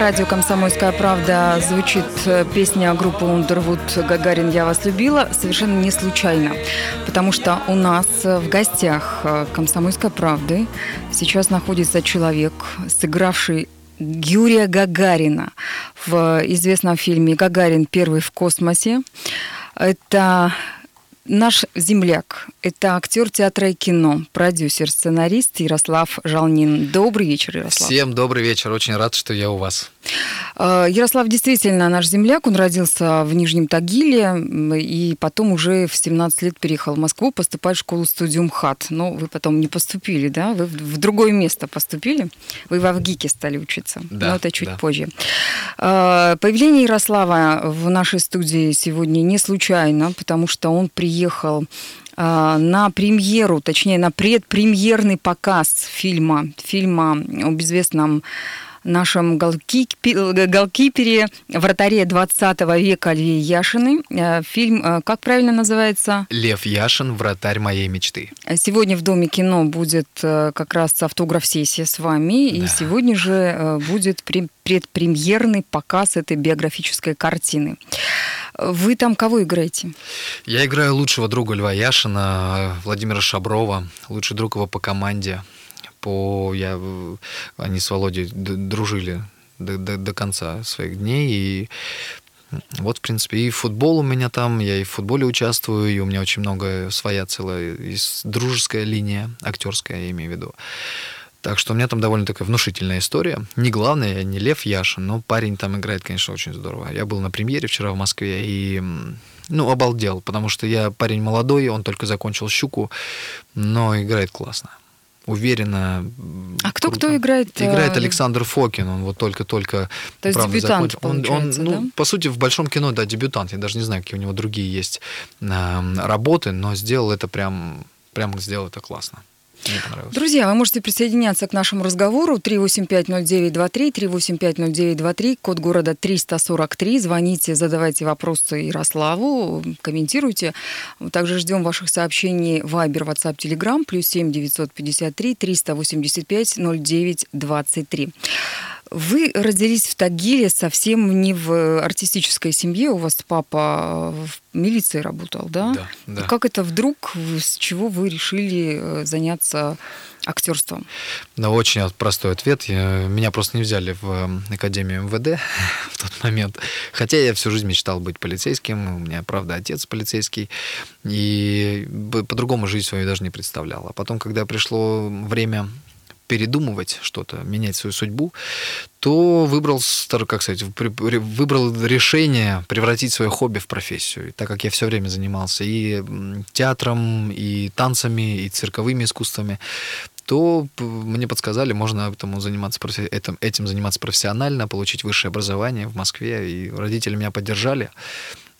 Радио «Комсомольская правда» звучит э, песня группы Underwood «Гагарин, я вас любила» совершенно не случайно, потому что у нас в гостях э, «Комсомольской правды» сейчас находится человек, сыгравший Юрия Гагарина в известном фильме «Гагарин. Первый в космосе». Это Наш земляк – это актер театра и кино, продюсер, сценарист Ярослав Жалнин. Добрый вечер, Ярослав. Всем добрый вечер. Очень рад, что я у вас. А, Ярослав действительно наш земляк. Он родился в Нижнем Тагиле и потом уже в 17 лет переехал в Москву поступать в школу-студию МХАТ. Но вы потом не поступили, да? Вы в другое место поступили. Вы в Авгике стали учиться. Да, Но это чуть да. позже. А, Появление Ярослава в нашей студии сегодня не случайно, потому что он приехал а, на премьеру, точнее, на предпремьерный показ фильма, фильма об известном нашем голкип- голкипере, вратаре 20 века Льве Яшины. Э, Фильм, э, как правильно называется? Лев Яшин, вратарь моей мечты. Сегодня в Доме кино будет э, как раз автограф-сессия с вами, и Да. сегодня же э, будет пре- предпремьерный показ этой биографической картины. Вы там кого играете? Я играю лучшего друга Льва Яшина, Владимира Шаброва, лучший друг его по команде. По, я, они с Володей дружили до, до- до конца своих дней. И вот, в принципе, и футбол у меня там, я и в футболе участвую, и у меня очень много своя целая дружеская линия, актерская, я имею в виду. Так что у меня там довольно такая внушительная история. Не главное, я не Лев Яшин, но парень там играет, конечно, очень здорово. Я был на премьере вчера в Москве и, ну, обалдел, потому что я парень молодой, он только закончил «Щуку», но играет классно. Уверенно. А кто- круто. кто играет, Играет э, Александр Фокин, он вот только-только... То есть правда, дебютант, закончил. Он- он, ну, да? по сути, в большом кино, да, дебютант. Я даже не знаю, какие у него другие есть эм, работы, но сделал это прям, прям сделал это классно. Друзья, вы можете присоединяться к нашему разговору 3850923, 3850923, код города 343. Звоните, задавайте вопросы Ярославу, комментируйте. Также ждем ваших сообщений в Viber, WhatsApp, Telegram, плюс 7 953 385 09 23. Вы родились в Тагиле совсем не в артистической семье. У вас папа в милиции работал, да? Да, да. И Как это вдруг, с чего вы решили э, заняться актерством? Да, очень простой ответ. Я- меня просто не взяли в Академию МВД в тот момент. Хотя я всю жизнь мечтал быть полицейским. У меня, правда, отец полицейский. И по-другому жизнь свою даже не представлял. А потом, когда пришло время передумывать что-то, менять свою судьбу, то выбрал, как сказать, выбрал решение превратить свое хобби в профессию. И так как я все время занимался и театром, и танцами, и цирковыми искусствами, то мне подсказали, можно этому заниматься, этим, этим заниматься профессионально, получить высшее образование в Москве. И родители меня поддержали.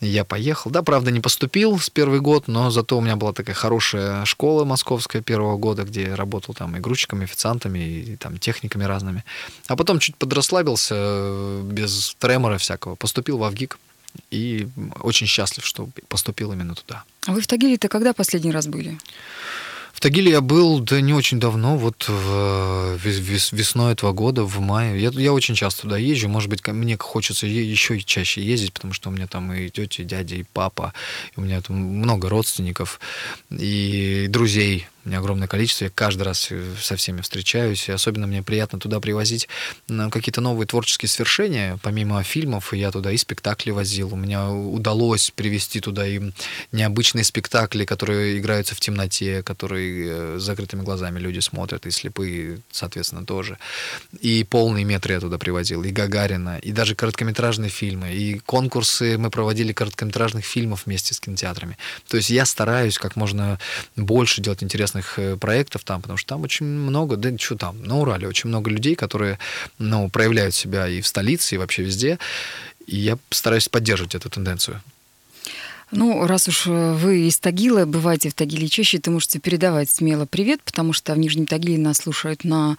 И Я поехал. Да, правда, не поступил с первый год, но зато у меня была такая хорошая школа московская первого года, где я работал там и грузчиками, официантами, и там техниками разными. А потом чуть подрасслабился, э, без тремора всякого. Поступил в Авгик. И очень счастлив, что поступил именно туда. А вы в Тагиле-то когда последний раз были? В Тагиле я был, да не очень давно, вот в, вес- вес- весной этого года, в мае. Я, я очень часто туда езжу, может быть, мне хочется еще и чаще ездить, потому что у меня там и тети, и дядя, и папа, и у меня там много родственников и друзей. У меня огромное количество, я каждый раз э, со всеми встречаюсь, и особенно мне приятно туда привозить на какие-то новые творческие свершения, помимо фильмов, я туда и спектакли возил. У меня удалось привезти туда и необычные спектакли, которые играются в темноте, которые э, с закрытыми глазами люди смотрят, и слепые, соответственно, тоже. И полные метры я туда привозил, и Гагарина, и даже короткометражные фильмы, и конкурсы мы проводили короткометражных фильмов вместе с кинотеатрами. То есть я стараюсь как можно больше делать интересных э, проектов там, потому что там очень много, да что там, на Урале очень много людей, которые ну, проявляют себя и в столице, и вообще везде. И я стараюсь поддерживать эту тенденцию. Ну, раз уж э, вы из Тагила, бываете в Тагиле чаще, то можете передавать смело привет, потому что в Нижнем Тагиле нас слушают на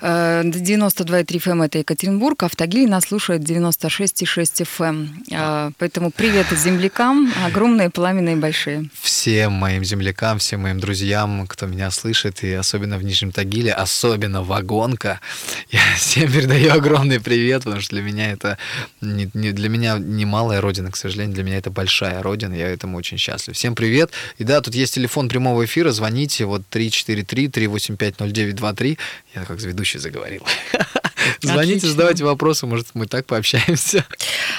э, 92,3 FM, это Екатеринбург, а в Тагиле нас слушают 96,6 FM. Э, поэтому привет землякам, огромные, пламенные, большие. Всем моим землякам, всем моим друзьям, кто меня слышит, и особенно в Нижнем Тагиле, особенно Вагонка Я всем передаю огромный привет, потому что для меня это не, не, для меня не малая родина, к сожалению, для меня это большая родина, я этому очень счастлив. Всем привет. И да, тут есть телефон прямого эфира, звоните, вот 343-385-0923. Я как ведущий заговорил. Звоните, Отлично. задавайте вопросы, может, мы так пообщаемся.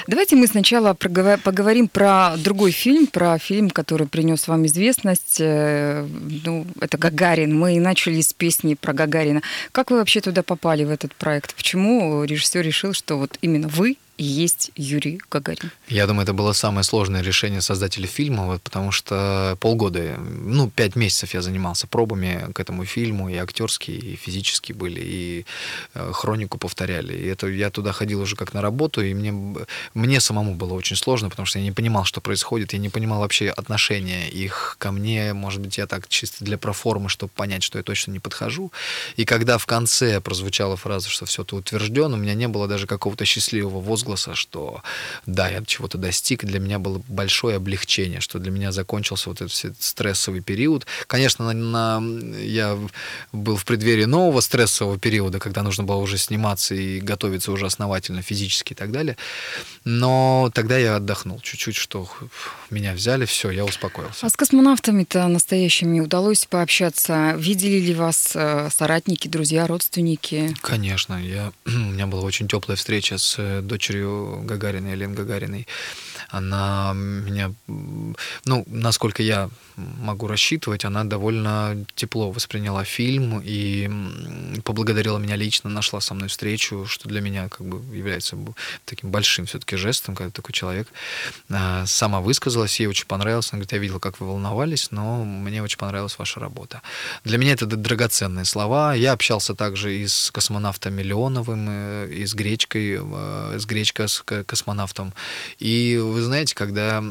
Давайте мы сначала поговорим про другой фильм, про фильм, который принес вам известность. Э, ну, это Гагарин. Мы начали с песни про Гагарина. Как вы вообще туда попали в этот проект? Почему режиссер решил, что вот именно вы есть Юрий Гагарин. Я думаю, это было самое сложное решение создателей фильма, вот, потому что полгода, ну, пять месяцев я занимался пробами к этому фильму, и актерские, и физические были, и э, хронику повторяли. И это я туда ходил уже как на работу, и мне, мне самому было очень сложно, потому что я не понимал, что происходит, я не понимал вообще отношения их ко мне. Может быть, я так чисто для проформы, чтобы понять, что я точно не подхожу. И когда в конце прозвучала фраза, что все это утверждено, у меня не было даже какого-то счастливого возгласа возгласа, что да, я чего-то достиг, и для меня было большое облегчение, что для меня закончился вот этот стрессовый период. Конечно, на, на, я был в преддверии нового стрессового периода, когда нужно было уже сниматься и готовиться уже основательно физически и так далее. Но тогда я отдохнул чуть-чуть, что меня взяли, все, я успокоился. А с космонавтами-то настоящими удалось пообщаться? Видели ли вас э, соратники, друзья, родственники? Конечно, я, у меня была очень теплая встреча с э, дочерью дочерью Гагариной, Елен Гагариной. Она меня, ну, насколько я могу рассчитывать, она довольно тепло восприняла фильм и поблагодарила меня лично, нашла со мной встречу, что для меня как бы является таким большим все-таки жестом, когда такой человек а, сама высказалась, ей очень понравилось, она говорит, я видела, как вы волновались, но мне очень понравилась ваша работа. Для меня это драгоценные слова. Я общался также и с космонавтом Миллионовым, э, и с Гречкой, э, с Гречкой, с космонавтом. И вы знаете, когда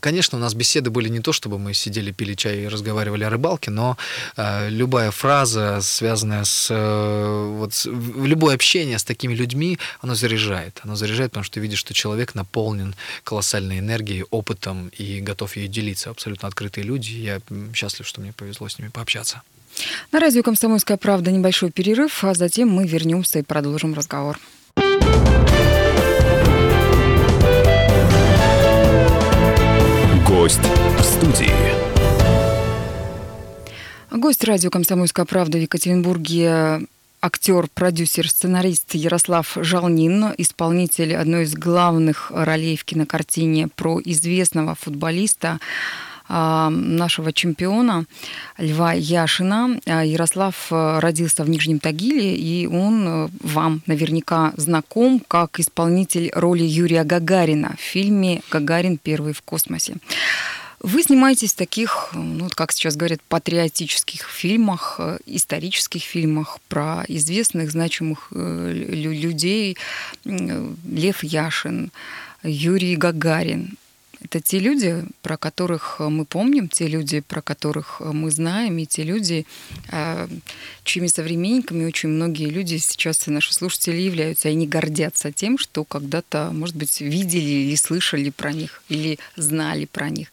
конечно, у нас беседы были не то, чтобы мы сидели, пили чай и разговаривали о рыбалке, но э, любая фраза, связанная с, э, вот, с, любое общение с такими людьми, оно заряжает. Оно заряжает, потому что ты видишь, что человек наполнен колоссальной энергией, опытом и готов ей делиться. Абсолютно открытые люди. Я счастлив, что мне повезло с ними пообщаться. На радио «Комсомольская правда» небольшой перерыв, а затем мы вернемся и продолжим разговор. Гость в студии. Гость радио «Комсомольская правда» в Екатеринбурге актер, продюсер, сценарист Ярослав Жалнин, исполнитель одной из главных ролей в кинокартине про известного футболиста нашего чемпиона Льва Яшина. А, Ярослав э, родился в Нижнем Тагиле, и он э, вам наверняка знаком как исполнитель роли Юрия Гагарина в фильме «Гагарин. Первый в космосе». Вы снимаетесь в таких, ну, как сейчас говорят, патриотических фильмах, э, исторических фильмах про известных, значимых людей. Лев Яшин, Юрий Гагарин. Это те люди, про которых мы помним, те люди, про которых мы знаем, и те люди, а, чьими современниками очень многие люди сейчас, наши слушатели, являются. И они гордятся тем, что когда-то, может быть, видели или слышали про них, или знали про них.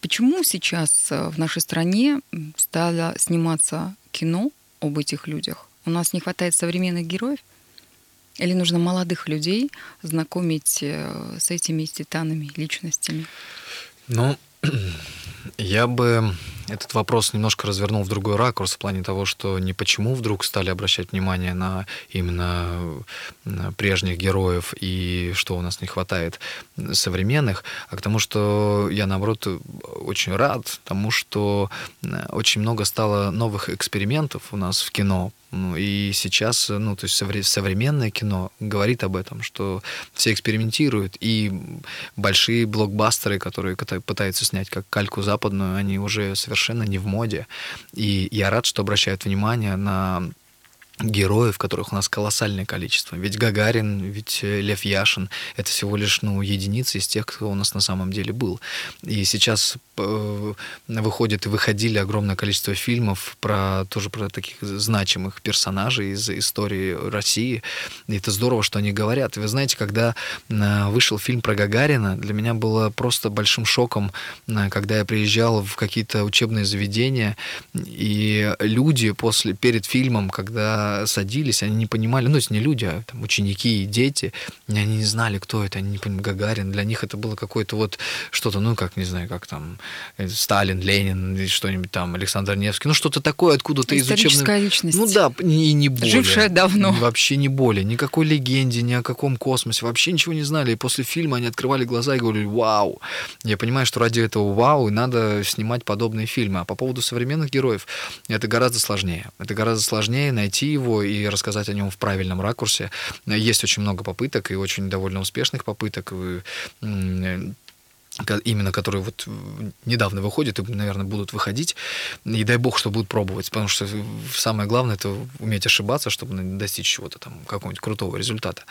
Почему сейчас в нашей стране стало сниматься кино об этих людях? У нас не хватает современных героев? Или нужно молодых людей знакомить э, с этими титанами, личностями? Ну, я бы этот вопрос немножко развернул в другой ракурс в плане того, что не почему вдруг стали обращать внимание на именно прежних героев и что у нас не хватает современных, а к тому, что я, наоборот, очень рад тому, что очень много стало новых экспериментов у нас в кино. Ну, и сейчас, ну, то есть современное кино говорит об этом, что все экспериментируют, и большие блокбастеры, которые пытаются снять как кальку западную, они уже совершенно не в моде. И я рад, что обращают внимание на героев, которых у нас колоссальное количество. Ведь Гагарин, ведь э, Лев Яшин — это всего лишь ну, единицы из тех, кто у нас на самом деле был. И сейчас э, выходит и выходили огромное количество фильмов про тоже про таких значимых персонажей из истории России. И это здорово, что они говорят. Вы знаете, когда э, вышел фильм про Гагарина, для меня было просто большим шоком, э, когда я приезжал в какие-то учебные заведения, и люди после, перед фильмом, когда садились, они не понимали, ну, это не люди, а там, ученики и дети, они не знали, кто это, они не понимали, Гагарин, для них это было какое-то вот что-то, ну, как, не знаю, как там э, Сталин, Ленин, что-нибудь там, Александр Невский, ну, что-то такое откуда-то из учебных... личность. Ну, да, и не более. Жившая давно. Вообще не более, никакой легенде, ни о каком космосе, вообще ничего не знали, и после фильма они открывали глаза и говорили, вау, я понимаю, что ради этого вау, и надо снимать подобные фильмы, а по поводу современных героев, это гораздо сложнее, это гораздо сложнее найти его и рассказать о нем в правильном ракурсе, есть очень много попыток и очень довольно успешных попыток именно которые вот недавно выходят и, наверное, будут выходить. И дай бог, что будут пробовать, потому что самое главное это уметь ошибаться, чтобы достичь чего-то там, какого-нибудь крутого результата.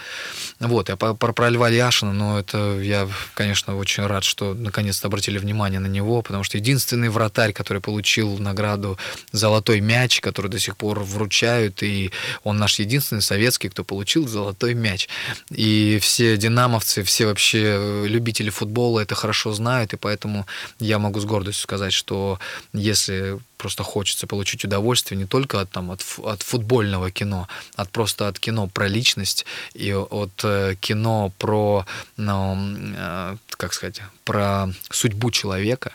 Вот, я про, про Льва Яшина, но это я, конечно, очень рад, что наконец-то обратили внимание на него, потому что единственный вратарь, который получил награду «Золотой мяч», который до сих пор вручают, и он наш единственный советский, кто получил «Золотой мяч». И все динамовцы, все вообще любители футбола это хорошо хорошо знают, и поэтому я могу с гордостью сказать, что если просто хочется получить удовольствие не только от, там, от, от футбольного кино, от просто от кино про личность и от э, кино про, ну, э, как сказать, про судьбу человека,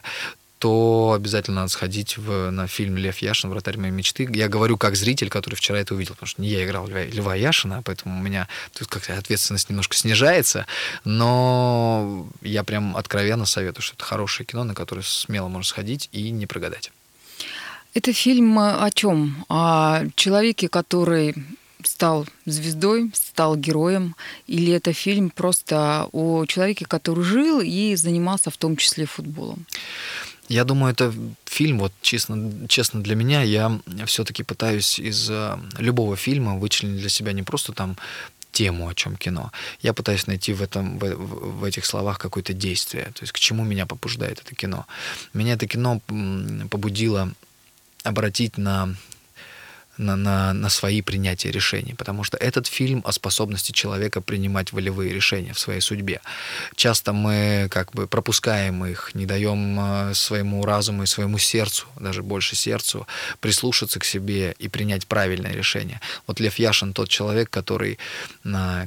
то обязательно надо сходить в, на фильм «Лев Яшин. Вратарь моей мечты». Я говорю как зритель, который вчера это увидел, потому что не я играл Льва, Льва Яшина, поэтому у меня тут как-то ответственность немножко снижается, но я прям откровенно советую, что это хорошее кино, на которое смело можно сходить и не прогадать. Это фильм о чем? О человеке, который стал звездой, стал героем, или это фильм просто о человеке, который жил и занимался в том числе футболом? Я думаю, это фильм, вот честно, честно для меня, я все-таки пытаюсь из э, любого фильма вычленить для себя не просто там тему, о чем кино. Я пытаюсь найти в, этом, в, в этих словах какое-то действие, то есть к чему меня побуждает это кино. Меня это кино побудило обратить на на, на, на свои принятия решений, потому что этот фильм о способности человека принимать волевые решения в своей судьбе. Часто мы как бы пропускаем их, не даем э, своему разуму и своему сердцу, даже больше сердцу, прислушаться к себе и принять правильное решение. Вот Лев Яшин тот человек, который,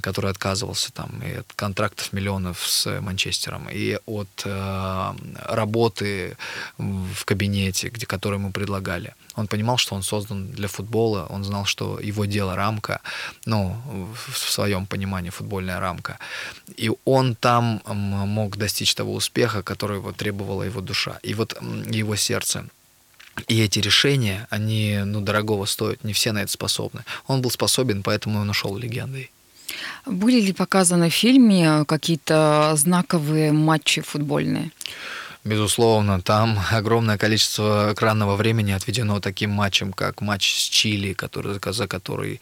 который отказывался там и от контрактов миллионов с Манчестером, и от э, работы в кабинете, где, которую ему предлагали. Он понимал, что он создан для футбола, он знал, что его дело рамка, ну, в своем понимании футбольная рамка. И он там мог достичь того успеха, которого требовала его душа. И вот его сердце. И эти решения, они, ну, дорогого стоят, не все на это способны. Он был способен, поэтому он ушел легендой. Были ли показаны в фильме какие-то знаковые матчи футбольные? Безусловно, там огромное количество экранного времени отведено таким матчам, как матч с Чили, который, за который,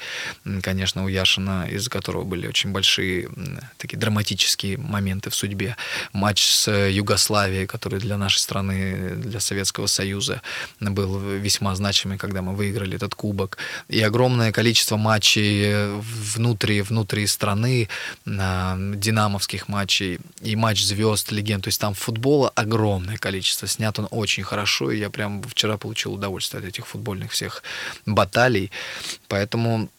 конечно, у Яшина, из-за которого были очень большие такие драматические моменты в судьбе. Матч с Югославией, который для нашей страны, для Советского Союза был весьма значимый, когда мы выиграли этот кубок. И огромное количество матчей внутри, внутри страны, динамовских матчей, и матч звезд, легенд. То есть там футбола огромное огромное количество. Снят он очень хорошо, и я прям вчера получил удовольствие от этих футбольных всех баталий. Поэтому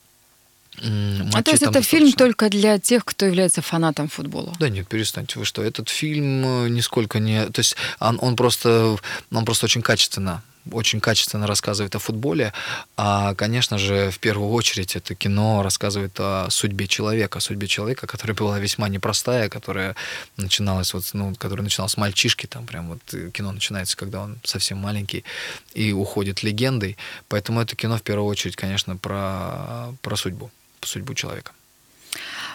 а то есть это фильм только для тех, кто является фанатом футбола? Да нет, перестаньте, вы что, этот фильм э, нисколько не... То есть он, он, просто, он просто очень качественно очень качественно рассказывает о футболе, а, конечно же, в первую очередь это кино рассказывает о судьбе человека, судьбе человека, которая была весьма непростая, которая начиналась вот, ну, которая начиналась с мальчишки, там прям вот э, кино начинается, когда он совсем маленький и уходит легендой, поэтому это кино в первую очередь, конечно, про, про судьбу, судьбу человека.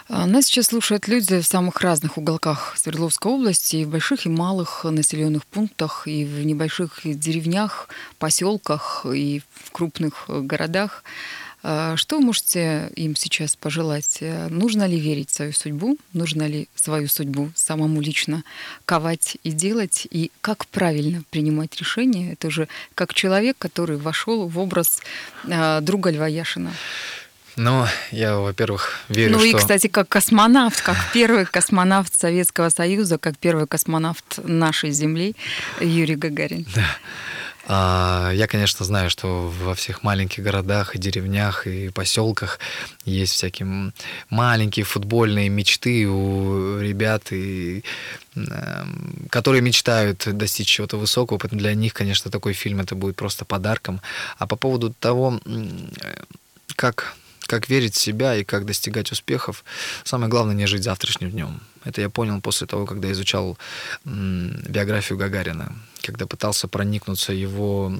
А, нас сейчас слушают люди в самых разных уголках Свердловской области, и в больших и малых населенных пунктах, и в небольших деревнях, поселках, и в крупных городах. А, что вы можете им сейчас пожелать? Нужно ли верить в свою судьбу? Нужно ли свою судьбу самому лично ковать и делать? И как правильно принимать решения? Это уже как человек, который вошел в образ а, друга Льва Яшина. Ну, я, во-первых, верю, ну, что... Ну и, кстати, как космонавт, как первый космонавт Советского Союза, как первый космонавт нашей Земли Юрий Гагарин. Да. А, я, конечно, знаю, что во всех маленьких городах и деревнях и поселках есть всякие маленькие футбольные мечты у ребят, и, эм, которые мечтают достичь чего-то высокого. Поэтому для них, конечно, такой фильм это будет просто подарком. А по поводу того, как как верить в себя и как достигать успехов, самое главное не жить завтрашним днем. Это я понял после того, когда изучал биографию Гагарина, когда пытался проникнуться его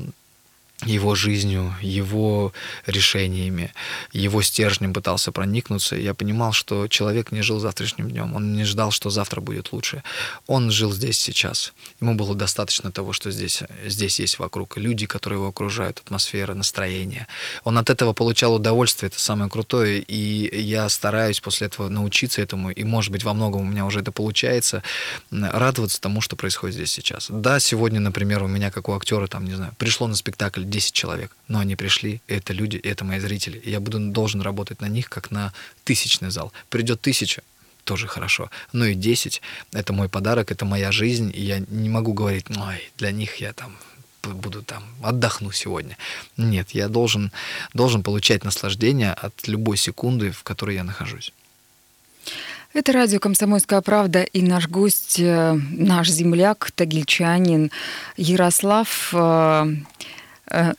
его жизнью, его решениями, его стержнем пытался проникнуться. Я понимал, что человек не жил завтрашним днем, он не ждал, что завтра будет лучше. Он жил здесь сейчас. Ему было достаточно того, что здесь, здесь есть вокруг. Люди, которые его окружают, атмосфера, настроение. Он от этого получал удовольствие, это самое крутое. И я стараюсь после этого научиться этому, и, может быть, во многом у меня уже это получается, радоваться тому, что происходит здесь сейчас. Да, сегодня, например, у меня, как у актера, там, не знаю, пришло на спектакль 10 человек, но они пришли, это люди, это мои зрители. Я буду должен работать на них, как на тысячный зал. Придет тысяча, тоже хорошо. Ну и 10 — это мой подарок, это моя жизнь, и я не могу говорить, ой, для них я там буду там, отдохну сегодня. Нет, я должен, должен получать наслаждение от любой секунды, в которой я нахожусь. Это радио «Комсомольская правда» и наш гость, э, наш земляк, тагильчанин Ярослав Э,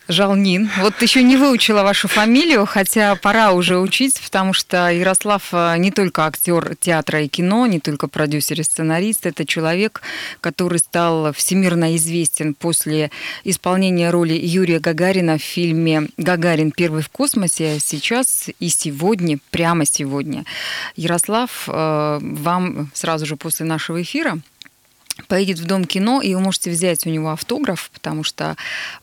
Жалнин. Вот еще не выучила вашу фамилию, хотя пора уже учить, потому что Ярослав э, не только актер театра и кино, не только продюсер и сценарист, это человек, который стал всемирно известен после исполнения роли Юрия Гагарина в фильме «Гагарин. Первый в космосе». Сейчас и сегодня, прямо сегодня, Ярослав э, вам сразу же после нашего эфира поедет в Дом кино, и вы можете взять у него автограф, потому что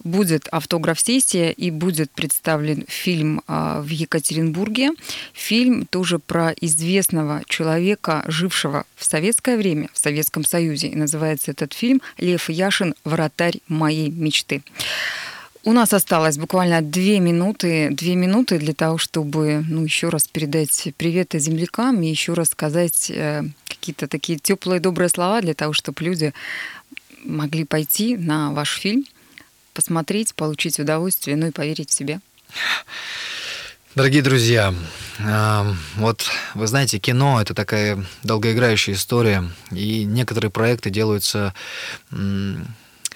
будет автограф-сессия, и будет представлен фильм а, в Екатеринбурге. Фильм тоже про известного человека, жившего в советское время, в Советском Союзе. И называется этот фильм «Лев Яшин. Вратарь моей мечты». У нас осталось буквально две минуты, две минуты для того, чтобы ну, еще раз передать привет землякам и еще раз сказать э, какие-то такие теплые, добрые слова для того, чтобы люди могли пойти на ваш фильм, посмотреть, получить удовольствие, ну и поверить в себя. Дорогие друзья, э, вот вы знаете, кино это такая долгоиграющая история, и некоторые проекты делаются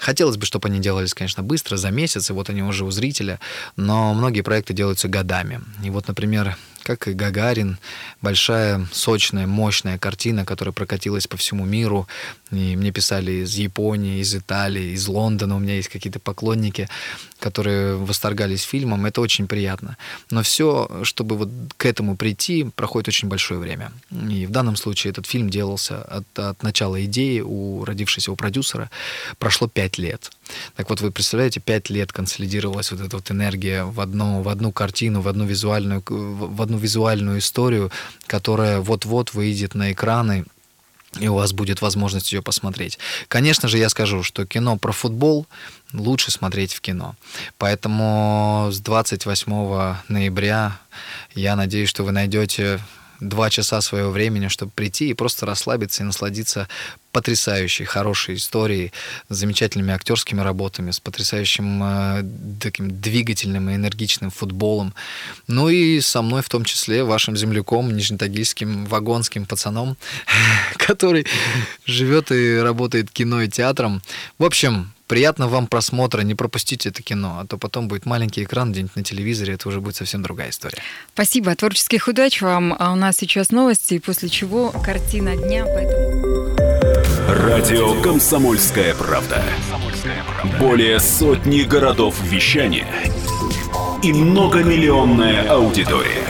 Хотелось бы, чтобы они делались, конечно, быстро, за месяц, и вот они уже у зрителя, но многие проекты делаются годами. И вот, например, как и Гагарин, большая, сочная, мощная картина, которая прокатилась по всему миру. И мне писали из Японии, из Италии, из Лондона. У меня есть какие-то поклонники, которые восторгались фильмом. Это очень приятно. Но все, чтобы вот к этому прийти, проходит очень большое время. И в данном случае этот фильм делался от, от начала идеи у родившегося у продюсера. Прошло пять лет. Так вот, вы представляете, пять лет консолидировалась вот эта вот энергия в одну, в одну картину, в одну визуальную, в одну визуальную историю, которая вот-вот выйдет на экраны, и у вас будет возможность ее посмотреть. Конечно же, я скажу, что кино про футбол лучше смотреть в кино. Поэтому с 28 ноября я надеюсь, что вы найдете два часа своего времени, чтобы прийти и просто расслабиться и насладиться потрясающей, хорошей историей, с замечательными актерскими работами, с потрясающим э, таким двигательным и энергичным футболом. Ну и со мной в том числе, вашим земляком, нижнетагильским вагонским пацаном, который живет и работает кино и театром. В общем, Приятного вам просмотра, не пропустите это кино, а то потом будет маленький экран где-нибудь на телевизоре, это уже будет совсем другая история. Спасибо, творческих удач вам. А у нас сейчас новости, после чего картина дня. Поэтому... Радио «Комсомольская правда». Более сотни городов вещания и многомиллионная аудитория.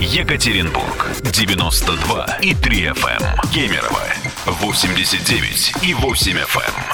Екатеринбург 92 и 3 FM. Эм. Кемерово 89 и 8 FM.